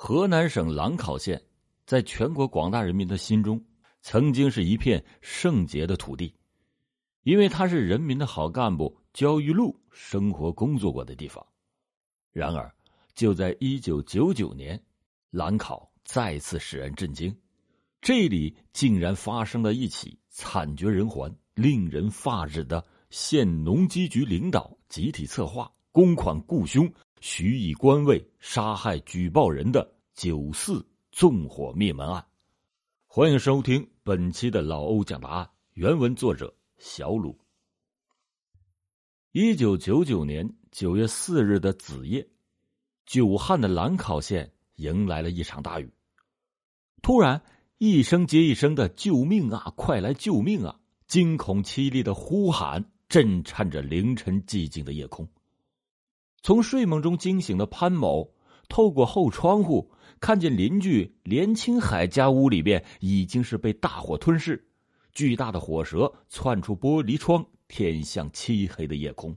河南省兰考县，在全国广大人民的心中，曾经是一片圣洁的土地，因为它是人民的好干部焦裕禄生活工作过的地方。然而，就在一九九九年，兰考再次使人震惊，这里竟然发生了一起惨绝人寰、令人发指的县农机局领导集体策划、公款雇凶。许以官位杀害举报人的九四纵火灭门案，欢迎收听本期的老欧讲答案。原文作者小鲁。一九九九年九月四日的子夜，久旱的兰考县迎来了一场大雨。突然，一声接一声的“救命啊！快来救命啊！”惊恐凄厉的呼喊震颤着凌晨寂静的夜空。从睡梦中惊醒的潘某，透过后窗户看见邻居连青海家屋里边已经是被大火吞噬，巨大的火舌窜出玻璃窗，天向漆黑的夜空。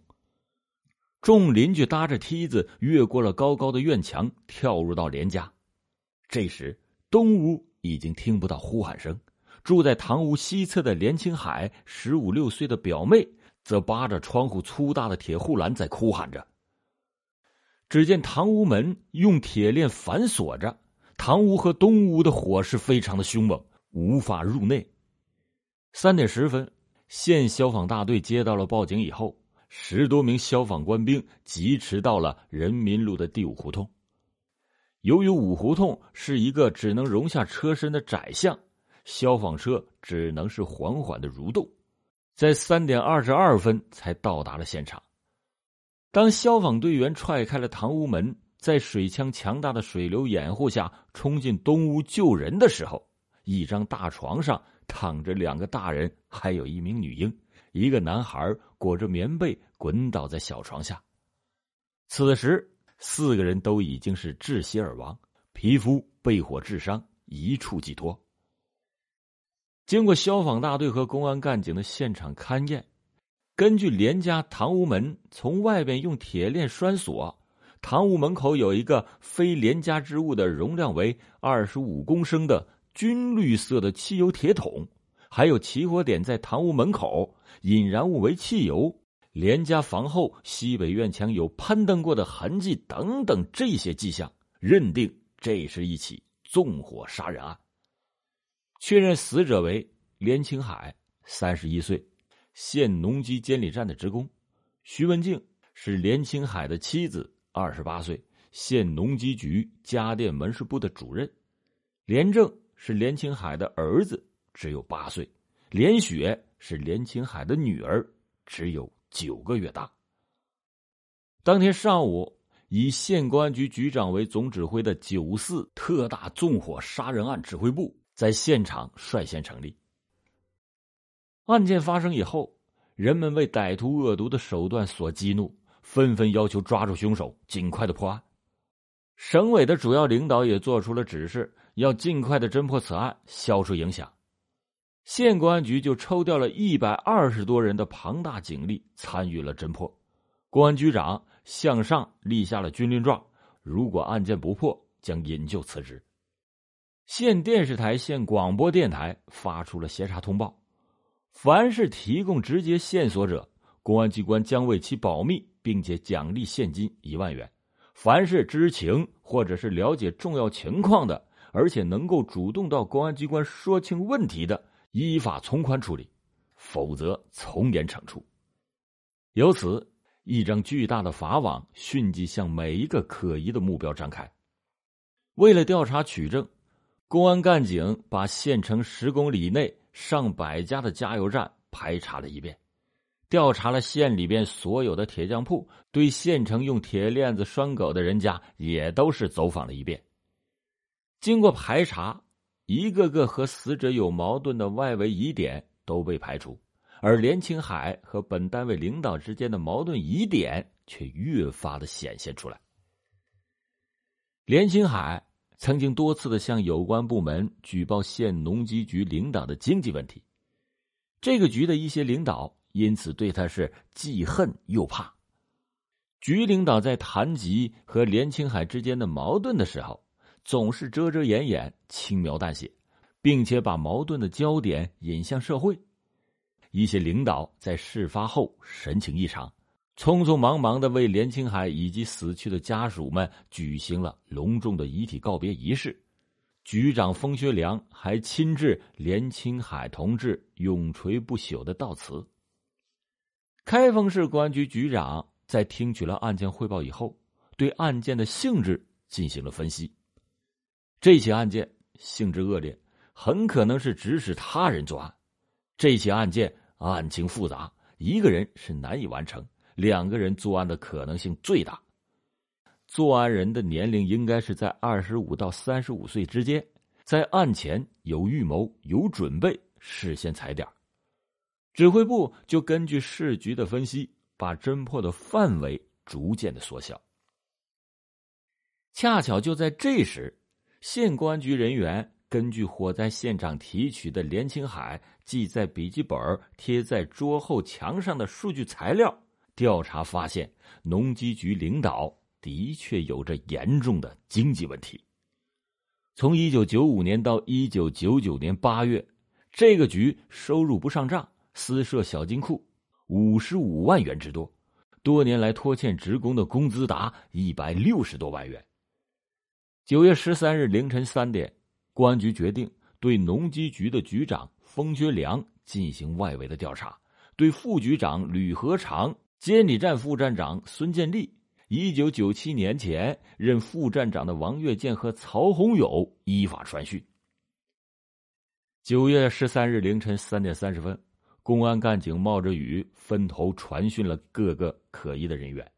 众邻居搭着梯子越过了高高的院墙，跳入到连家。这时，东屋已经听不到呼喊声，住在堂屋西侧的连青海十五六岁的表妹，则扒着窗户粗大的铁护栏在哭喊着。只见堂屋门用铁链反锁着，堂屋和东屋的火势非常的凶猛，无法入内。三点十分，县消防大队接到了报警以后，十多名消防官兵疾驰到了人民路的第五胡同。由于五胡同是一个只能容下车身的窄巷，消防车只能是缓缓的蠕动，在三点二十二分才到达了现场。当消防队员踹开了堂屋门，在水枪强大的水流掩护下冲进东屋救人的时候，一张大床上躺着两个大人，还有一名女婴，一个男孩裹着棉被滚倒在小床下。此时，四个人都已经是窒息而亡，皮肤被火致伤，一触即脱。经过消防大队和公安干警的现场勘验。根据连家堂屋门从外边用铁链拴锁，堂屋门口有一个非连家之物的容量为二十五公升的军绿色的汽油铁桶，还有起火点在堂屋门口，引燃物为汽油，连家房后西北院墙有攀登过的痕迹等等这些迹象，认定这是一起纵火杀人案。确认死者为连青海，三十一岁。县农机监理站的职工，徐文静是连青海的妻子，二十八岁，县农机局家电门市部的主任。连正是连青海的儿子，只有八岁。连雪是连青海的女儿，只有九个月大。当天上午，以县公安局局长为总指挥的九四特大纵火杀人案指挥部在现场率先成立。案件发生以后，人们为歹徒恶毒的手段所激怒，纷纷要求抓住凶手，尽快的破案。省委的主要领导也做出了指示，要尽快的侦破此案，消除影响。县公安局就抽调了一百二十多人的庞大警力参与了侦破。公安局长向上立下了军令状：如果案件不破，将引咎辞职。县电视台、县广播电台发出了协查通报。凡是提供直接线索者，公安机关将为其保密，并且奖励现金一万元。凡是知情或者是了解重要情况的，而且能够主动到公安机关说清问题的，依法从宽处理；否则从严惩处。由此，一张巨大的法网迅即向每一个可疑的目标展开。为了调查取证，公安干警把县城十公里内。上百家的加油站排查了一遍，调查了县里边所有的铁匠铺，对县城用铁链子拴狗的人家也都是走访了一遍。经过排查，一个个和死者有矛盾的外围疑点都被排除，而连青海和本单位领导之间的矛盾疑点却越发的显现出来。连青海。曾经多次的向有关部门举报县农机局领导的经济问题，这个局的一些领导因此对他是既恨又怕。局领导在谈及和连青海之间的矛盾的时候，总是遮遮掩掩、轻描淡写，并且把矛盾的焦点引向社会。一些领导在事发后神情异常，匆匆忙忙的为连青海以及死去的家属们举行了隆重的遗体告别仪式。局长封学良还亲致连青海同志永垂不朽的悼词。开封市公安局局长在听取了案件汇报以后，对案件的性质进行了分析。这起案件性质恶劣，很可能是指使他人作案。这起案件案情复杂，一个人是难以完成，两个人作案的可能性最大。作案人的年龄应该是在二十五到三十五岁之间，在案前有预谋、有准备，事先踩点。指挥部就根据市局的分析，把侦破的范围逐渐的缩小。恰巧就在这时，县公安局人员根据火灾现场提取的连青海记在笔记本、贴在桌后墙上的数据材料，调查发现，农机局领导。的确有着严重的经济问题。从一九九五年到一九九九年八月，这个局收入不上账，私设小金库五十五万元之多，多年来拖欠职工的工资达一百六十多万元。九月十三日凌晨三点，公安局决定对农机局的局长封学良进行外围的调查，对副局长吕和长、监理站副站长孙建立。一九九七年前任副站长的王月建和曹洪友依法传讯。九月十三日凌晨三点三十分，公安干警冒着雨分头传讯了各个可疑的人员。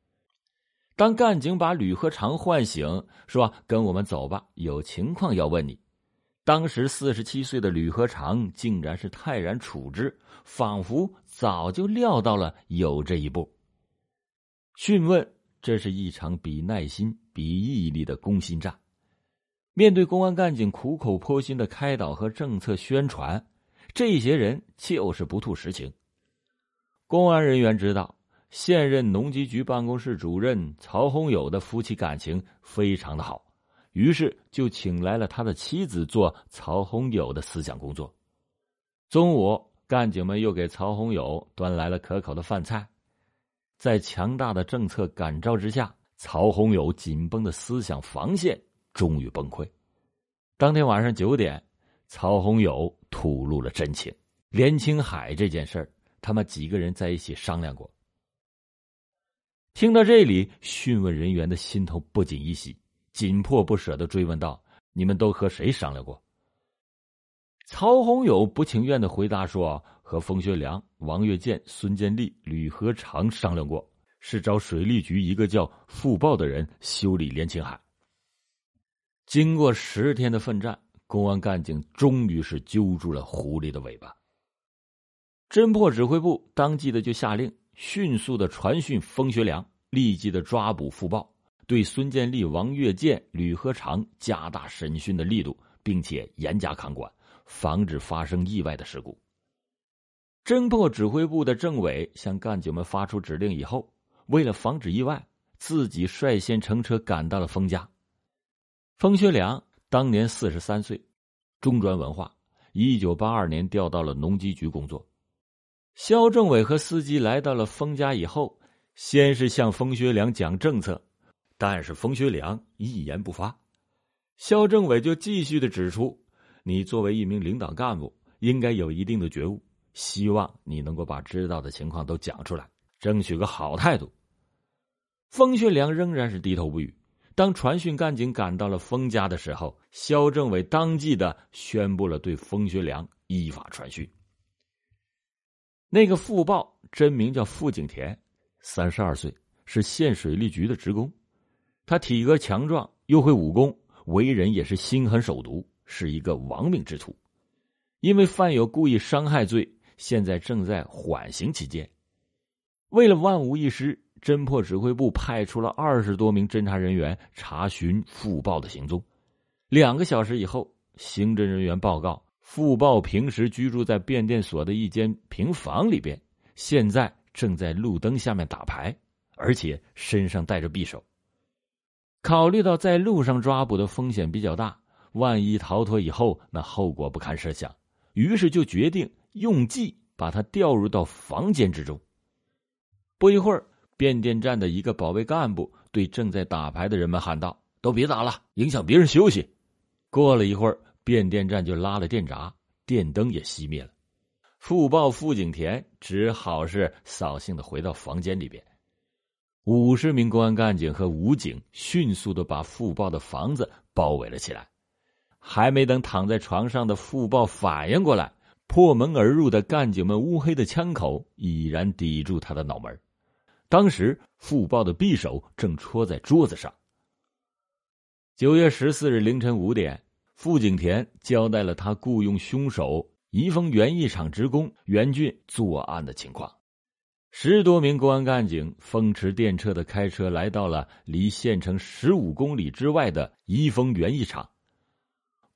当干警把吕和长唤醒，说：“跟我们走吧，有情况要问你。”当时四十七岁的吕和长竟然是泰然处之，仿佛早就料到了有这一步。讯问。这是一场比耐心、比毅力的攻心战。面对公安干警苦口婆心的开导和政策宣传，这些人就是不吐实情。公安人员知道，现任农机局办公室主任曹洪友的夫妻感情非常的好，于是就请来了他的妻子做曹洪友的思想工作。中午，干警们又给曹洪友端来了可口的饭菜。在强大的政策感召之下，曹洪友紧绷的思想防线终于崩溃。当天晚上九点，曹洪友吐露了真情：连青海这件事儿，他们几个人在一起商量过。听到这里，讯问人员的心头不禁一喜，紧迫不舍的追问道：“你们都和谁商量过？”曹洪友不情愿的回答说。和冯学良、王月建、孙建立、吕和长商量过，是找水利局一个叫傅豹的人修理连青海。经过十天的奋战，公安干警终于是揪住了狐狸的尾巴。侦破指挥部当即的就下令，迅速的传讯冯学良，立即的抓捕傅豹，对孙建立、王月建、吕和长加大审讯的力度，并且严加看管，防止发生意外的事故。侦破指挥部的政委向干警们发出指令以后，为了防止意外，自己率先乘车赶到了封家。封学良当年四十三岁，中专文化，一九八二年调到了农机局工作。肖政委和司机来到了封家以后，先是向封学良讲政策，但是冯学良一言不发。肖政委就继续的指出：“你作为一名领导干部，应该有一定的觉悟。”希望你能够把知道的情况都讲出来，争取个好态度。封学良仍然是低头不语。当传讯干警赶到了封家的时候，肖政委当即的宣布了对封学良依法传讯。那个副报真名叫傅景田，三十二岁，是县水利局的职工。他体格强壮，又会武功，为人也是心狠手毒，是一个亡命之徒。因为犯有故意伤害罪。现在正在缓刑期间。为了万无一失，侦破指挥部派出了二十多名侦查人员查询傅豹的行踪。两个小时以后，刑侦人员报告，傅豹平时居住在变电所的一间平房里边，现在正在路灯下面打牌，而且身上带着匕首。考虑到在路上抓捕的风险比较大，万一逃脱以后，那后果不堪设想，于是就决定用计把他调入到房间之中。不一会儿，变电站的一个保卫干部对正在打牌的人们喊道：“都别打了，影响别人休息。”过了一会儿，变电站就拉了电闸，电灯也熄灭了。富报傅景田只好是扫兴的回到房间里边。五十名公安干警和武警迅速的把副报的房子包围了起来，还没等躺在床上的副报反应过来，破门而入的干警们乌黑的枪口已然抵住他的脑门。当时副报的匕首正戳在桌子上。九月十四日凌晨五点，傅景田交代了他雇佣凶手宜丰园艺厂职工袁俊作案的情况。十多名公安干警风驰电掣的开车来到了离县城十五公里之外的怡丰园艺厂。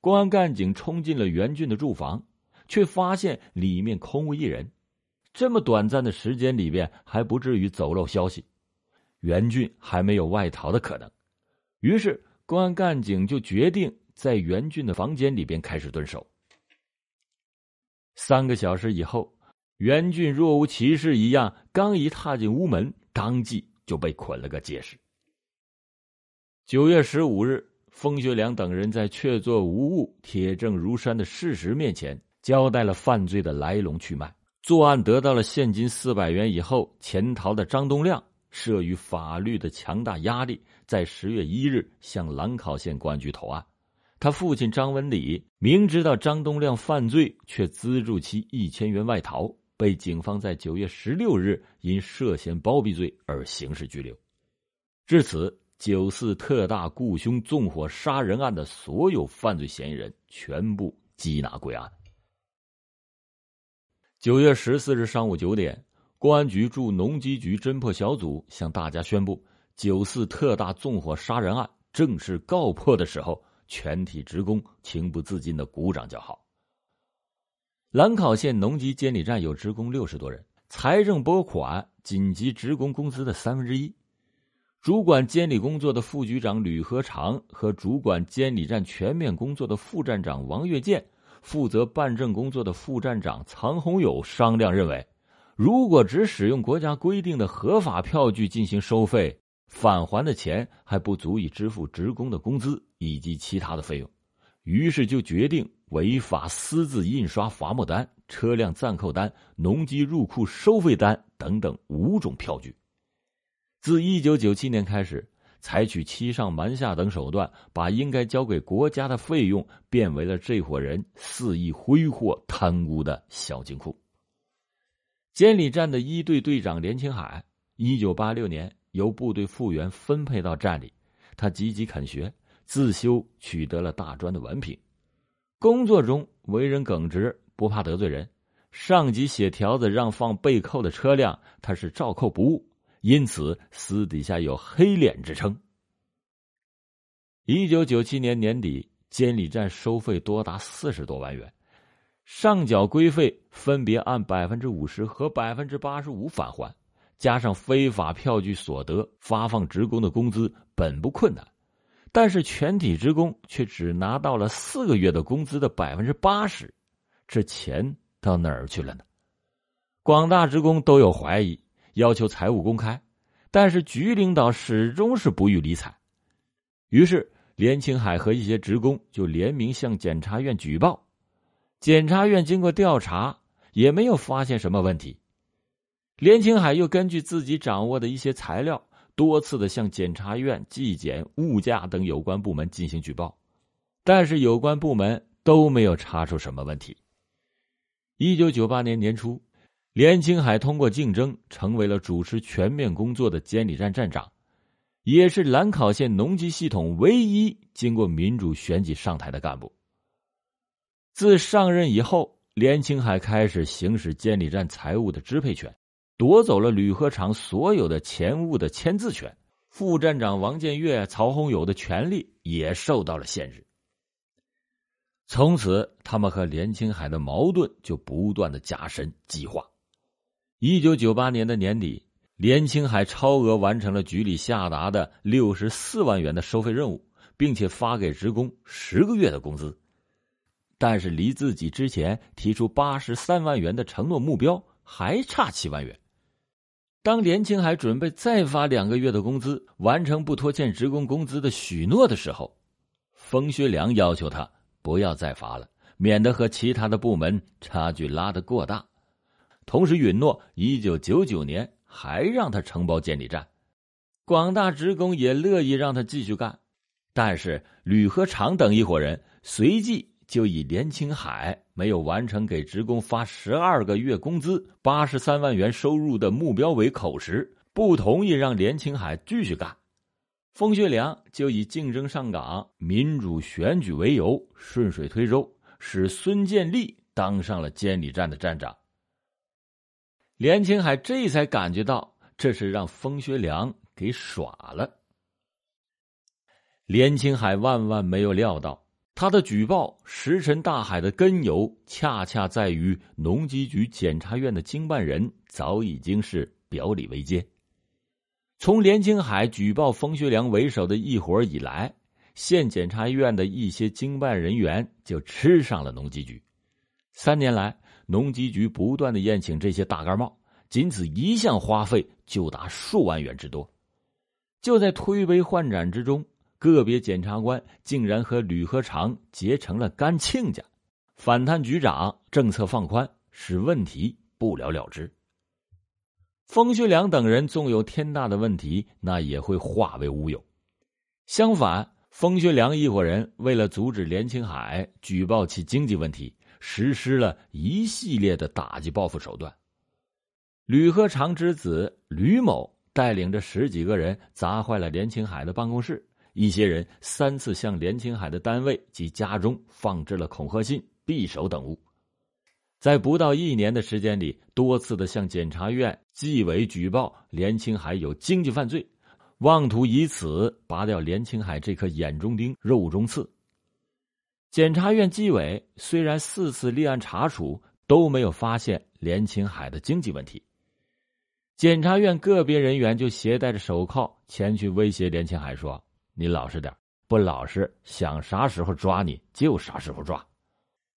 公安干警冲进了袁俊的住房，却发现里面空无一人。这么短暂的时间里边，还不至于走漏消息，袁俊还没有外逃的可能。于是，公安干警就决定在袁俊的房间里边开始蹲守。三个小时以后。袁俊若无其事一样，刚一踏进屋门，当即就被捆了个结实。九月十五日，风学良等人在确凿无误、铁证如山的事实面前，交代了犯罪的来龙去脉。作案得到了现金四百元以后，潜逃的张东亮，慑于法律的强大压力，在十月一日向兰考县公安局投案。他父亲张文礼明知道张东亮犯罪，却资助其一千元外逃。被警方在九月十六日因涉嫌包庇罪而刑事拘留。至此，九四特大雇凶纵火杀人案的所有犯罪嫌疑人全部缉拿归案。九月十四日上午九点，公安局驻农机局侦破小组向大家宣布：九四特大纵火杀人案正式告破的时候，全体职工情不自禁的鼓掌叫好。兰考县农机监理站有职工六十多人，财政拨款仅及职工工资的三分之一。主管监理工作的副局长吕和长和主管监理站全面工作的副站长王跃建，负责办证工作的副站长藏洪友商量认为，如果只使用国家规定的合法票据进行收费，返还的钱还不足以支付职工的工资以及其他的费用，于是就决定。违法私自印刷罚没单、车辆暂扣单、农机入库收费单等等五种票据。自一九九七年开始，采取欺上瞒下等手段，把应该交给国家的费用变为了这伙人肆意挥霍、贪污的小金库。监理站的一队队长连青海，一九八六年由部队复员分配到站里，他积极肯学，自修取得了大专的文凭。工作中为人耿直，不怕得罪人。上级写条子让放被扣的车辆，他是照扣不误，因此私底下有“黑脸”之称。一九九七年年底，监理站收费多达四十多万元，上缴规费分别按百分之五十和百分之八十五返还，加上非法票据所得，发放职工的工资本不困难。但是全体职工却只拿到了四个月的工资的百分之八十，这钱到哪儿去了呢？广大职工都有怀疑，要求财务公开，但是局领导始终是不予理睬。于是，连青海和一些职工就联名向检察院举报。检察院经过调查，也没有发现什么问题。连青海又根据自己掌握的一些材料。多次的向检察院、纪检、物价等有关部门进行举报，但是有关部门都没有查出什么问题。一九九八年年初，连青海通过竞争成为了主持全面工作的监理站站长，也是兰考县农机系统唯一经过民主选举上台的干部。自上任以后，连青海开始行使监理站财务的支配权。夺走了铝合厂所有的钱物的签字权，副站长王建岳、曹洪友的权利也受到了限制。从此，他们和连青海的矛盾就不断的加深激化。一九九八年的年底，连青海超额完成了局里下达的六十四万元的收费任务，并且发给职工十个月的工资，但是离自己之前提出八十三万元的承诺目标还差七万元。当连青海准备再发两个月的工资，完成不拖欠职工工资的许诺的时候，冯学良要求他不要再发了，免得和其他的部门差距拉得过大。同时允诺，一九九九年还让他承包监理站。广大职工也乐意让他继续干，但是吕和长等一伙人随即就以连青海没有完成给职工发十二个月工资、八十三万元收入的目标为口实，不同意让连青海继续干。冯学良就以竞争上岗、民主选举为由，顺水推舟，使孙建立当上了监理站的站长。连青海这才感觉到，这是让冯学良给耍了。连青海万万没有料到，他的举报石沉大海的根由，恰恰在于农机局检察院的经办人早已经是表里为奸。从连青海举报冯学良为首的一伙以来，县检察院的一些经办人员就吃上了农机局。三年来。农机局不断的宴请这些大盖帽，仅此一项花费就达数万元之多。就在推杯换盏之中，个别检察官竟然和吕和长结成了干亲家，反贪局长政策放宽，使问题不了了之。冯学良等人纵有天大的问题，那也会化为乌有。相反，冯学良一伙人为了阻止连青海举报其经济问题。实施了一系列的打击报复手段。吕和长之子吕某带领着十几个人砸坏了连青海的办公室，一些人三次向连青海的单位及家中放置了恐吓信、匕首等物。在不到一年的时间里，多次的向检察院、纪委举报连青海有经济犯罪，妄图以此拔掉连青海这颗眼中钉、肉中刺。检察院纪委虽然四次立案查处都没有发现连青海的经济问题，检察院个别人员就携带着手铐前去威胁连青海说：“你老实点，不老实，想啥时候抓你就啥时候抓。”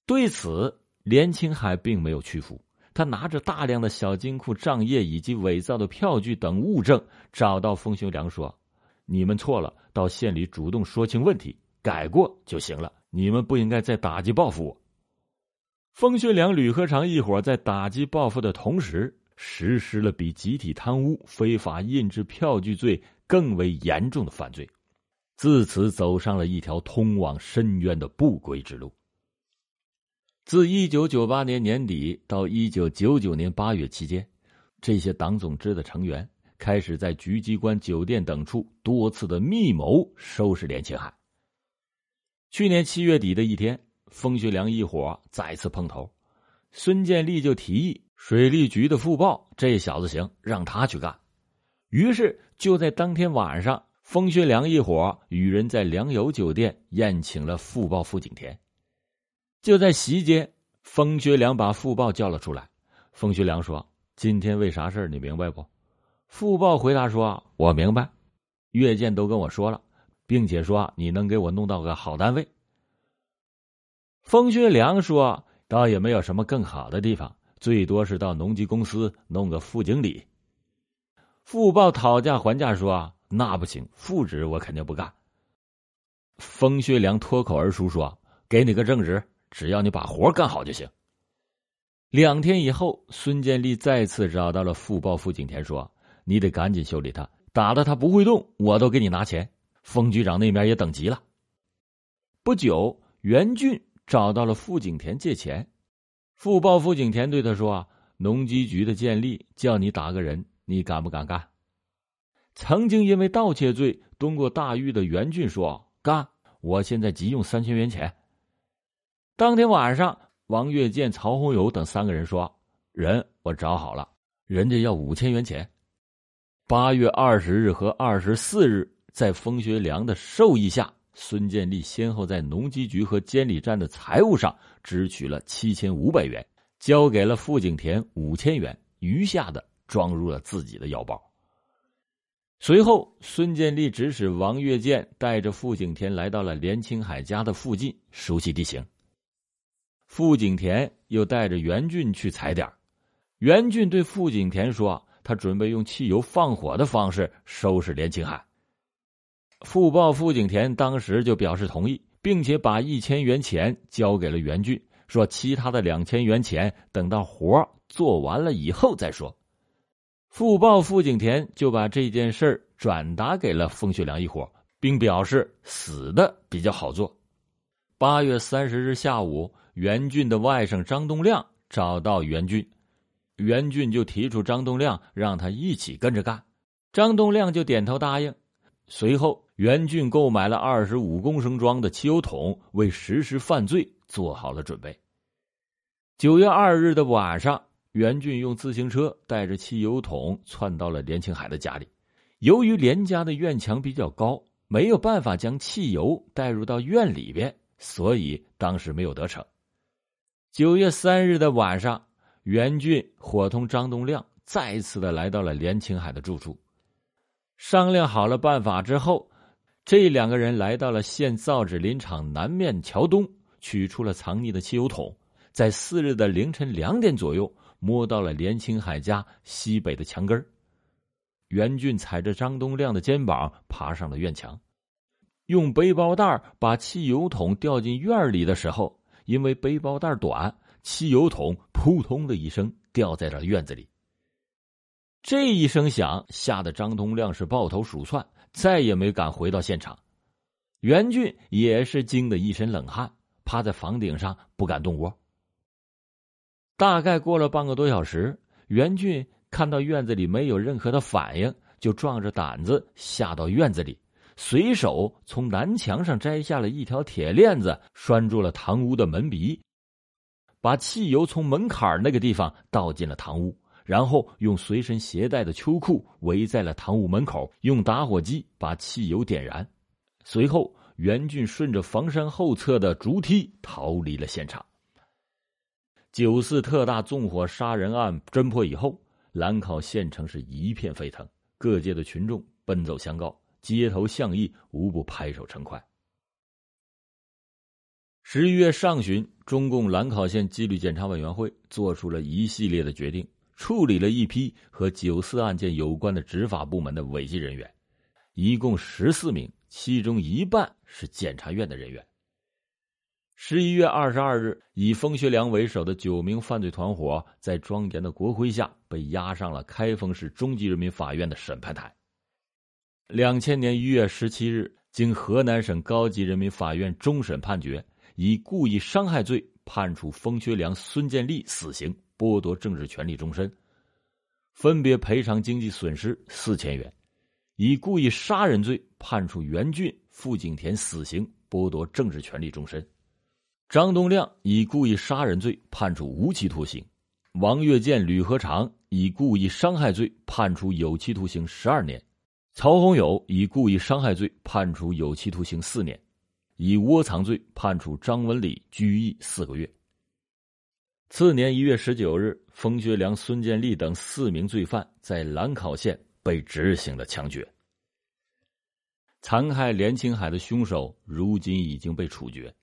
对此，连青海并没有屈服，他拿着大量的小金库账页以及伪造的票据等物证，找到冯学良说：“你们错了，到县里主动说清问题，改过就行了。”你们不应该再打击报复我。冯学良、吕和长一伙在打击报复的同时，实施了比集体贪污、非法印制票据罪更为严重的犯罪，自此走上了一条通往深渊的不归之路。自一九九八年年底到一九九九年八月期间，这些党总支的成员开始在局机关、酒店等处多次的密谋收拾连青海。去年七月底的一天，冯学良一伙再次碰头，孙建立就提议水利局的副报这小子行，让他去干。于是就在当天晚上，风学良一伙与人在良友酒店宴请了副报傅景田。就在席间，风学良把副报叫了出来。风学良说：“今天为啥事你明白不？”副报回答说：“我明白，岳建都跟我说了。”并且说你能给我弄到个好单位。风学良说：“倒也没有什么更好的地方，最多是到农机公司弄个副经理。”副报讨价还价说：“那不行，副职我肯定不干。”风学良脱口而出说：“给你个正职，只要你把活干好就行。”两天以后，孙建立再次找到了副报傅景田说：“你得赶紧修理他，打的他不会动，我都给你拿钱。”冯局长那边也等急了。不久，袁俊找到了傅景田借钱，复报傅景田对他说：“农机局的建立叫你打个人，你敢不敢干？”曾经因为盗窃罪蹲过大狱的袁俊说：“干！我现在急用三千元钱。”当天晚上，王月建、曹洪友等三个人说：“人我找好了，人家要五千元钱。”八月二十日和二十四日。在冯学良的授意下，孙建立先后在农机局和监理站的财务上支取了七千五百元，交给了傅景田五千元，余下的装入了自己的腰包。随后，孙建立指使王跃建带着傅景田来到了连青海家的附近，熟悉地形。傅景田又带着袁俊去踩点袁俊对傅景田说：“他准备用汽油放火的方式收拾连青海。”傅报傅景田当时就表示同意，并且把一千元钱交给了袁俊，说：“其他的两千元钱等到活做完了以后再说。”傅报傅景田就把这件事转达给了冯学良一伙，并表示死的比较好做。八月三十日下午，袁俊的外甥张东亮找到袁俊，袁俊就提出张东亮让他一起跟着干，张东亮就点头答应。随后，袁俊购买了二十五公升装的汽油桶，为实施犯罪做好了准备。九月二日的晚上。袁俊用自行车带着汽油桶窜到了连青海的家里。由于连家的院墙比较高，没有办法将汽油带入到院里边，所以当时没有得逞。九月三日的晚上，袁俊伙同张东亮再次的来到了连青海的住处，商量好了办法之后，这两个人来到了县造纸林场南面桥东，取出了藏匿的汽油桶，在四日的凌晨两点左右。摸到了连青海家西北的墙根儿袁俊踩着张东亮的肩膀爬上了院墙，用背包带把汽油桶掉进院里的时候，因为背包带短，汽油桶扑通的一声掉在了院子里。这一声响吓得张东亮是抱头鼠窜，再也没敢回到现场。袁俊也是惊得一身冷汗，趴在房顶上不敢动窝。大概过了半个多小时，袁俊看到院子里没有任何的反应，就壮着胆子下到院子里，随手从南墙上摘下了一条铁链子，拴住了堂屋的门鼻，把汽油从门槛那个地方倒进了堂屋，然后用随身携带的秋裤围在了堂屋门口，用打火机把汽油点燃。随后，袁俊顺着房山后侧的竹梯逃离了现场。九四特大纵火杀人案侦破以后，兰考县城是一片沸腾，各界的群众奔走相告，街头巷议无不拍手称快。十一月上旬，中共兰考县纪律检查委员会做出了一系列的决定，处理了一批和九四案件有关的执法部门的违纪人员，一共十四名，其中一半是检察院的人员。十一月二十二日，以冯学良为首的九名犯罪团伙在庄严的国徽下被押上了开封市中级人民法院的审判台。两千年一月十七日，经河南省高级人民法院终审判决，以故意伤害罪判处冯学良、孙建立死刑，剥夺政治权利终身，分别赔偿经济损失四千元；以故意杀人罪判处袁俊、付景田死刑，剥夺政治权利终身。张东亮以故意杀人罪判处无期徒刑，王跃建、吕和长以故意伤害罪判处有期徒刑十二年，曹洪友以故意伤害罪判处有期徒刑四年，以窝藏罪判处张文礼拘役四个月。次年一月十九日，冯学良、孙建立等四名罪犯在兰考县被执行了枪决。残害连青海的凶手如今已经被处决。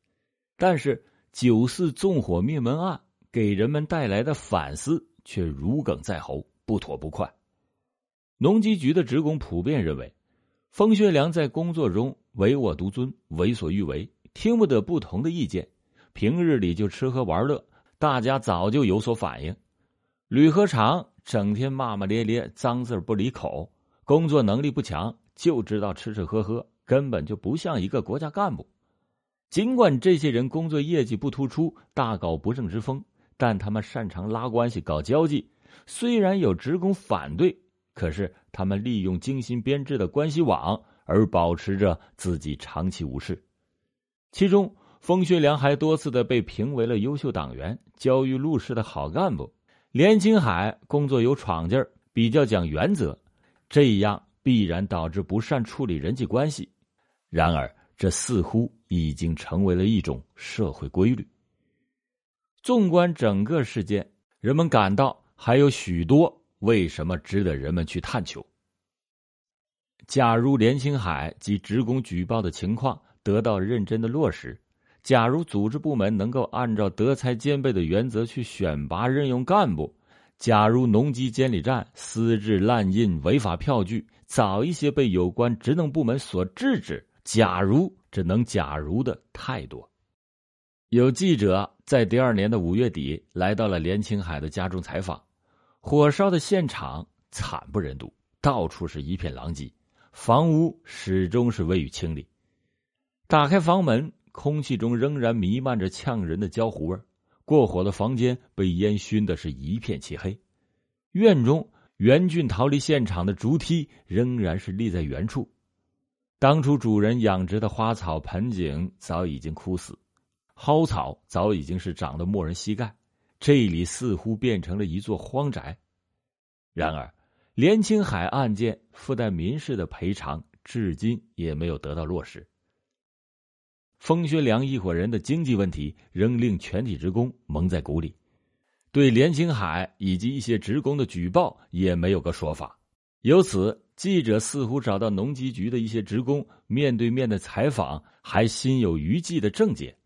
但是九四纵火灭门案给人们带来的反思却如鲠在喉，不妥不快。农机局的职工普遍认为，冯学良在工作中唯我独尊、为所欲为，听不得不同的意见，平日里就吃喝玩乐，大家早就有所反应。吕和长整天骂骂咧咧，脏字不离口，工作能力不强，就知道吃吃喝喝，根本就不像一个国家干部。尽管这些人工作业绩不突出，大搞不正之风，但他们擅长拉关系、搞交际。虽然有职工反对，可是他们利用精心编制的关系网，而保持着自己长期无事。其中，冯学良还多次的被评为了优秀党员、焦裕禄式的好干部。连青海工作有闯劲儿，比较讲原则，这样必然导致不善处理人际关系。然而，这似乎已经成为了一种社会规律。纵观整个事件，人们感到还有许多为什么值得人们去探求。假如连青海及职工举报的情况得到认真的落实，假如组织部门能够按照德才兼备的原则去选拔任用干部，假如农机监理站私制滥印违法票据早一些被有关职能部门所制止，假如只能假如的太多。有记者在第二年的五月底来到了连青海的家中采访，火烧的现场惨不忍睹，到处是一片狼藉，房屋始终是未予清理。打开房门，空气中仍然弥漫着呛人的焦糊味过火的房间被烟熏的是一片漆黑。院中袁俊逃离现场的竹梯仍然是立在原处，当初主人养殖的花草盆景早已经枯死。蒿草早已经是长得没人膝盖，这里似乎变成了一座荒宅。然而，连青海案件附带民事的赔偿至今也没有得到落实。封学良一伙人的经济问题仍令全体职工蒙在鼓里，对连青海以及一些职工的举报也没有个说法。由此，记者似乎找到农机局的一些职工面对面的采访，还心有余悸的症结。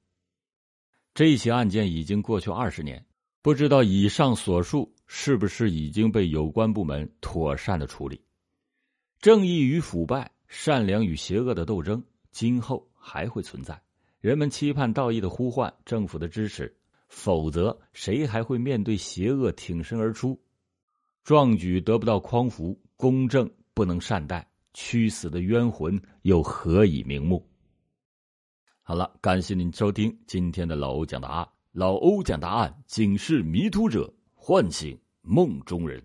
这起案件已经过去二十年，不知道以上所述是不是已经被有关部门妥善的处理？正义与腐败、善良与邪恶的斗争，今后还会存在。人们期盼道义的呼唤，政府的支持，否则谁还会面对邪恶挺身而出？壮举得不到匡扶，公正不能善待，屈死的冤魂又何以瞑目？好了，感谢您收听今天的老欧讲答案。老欧讲答案，警示迷途者，唤醒梦中人。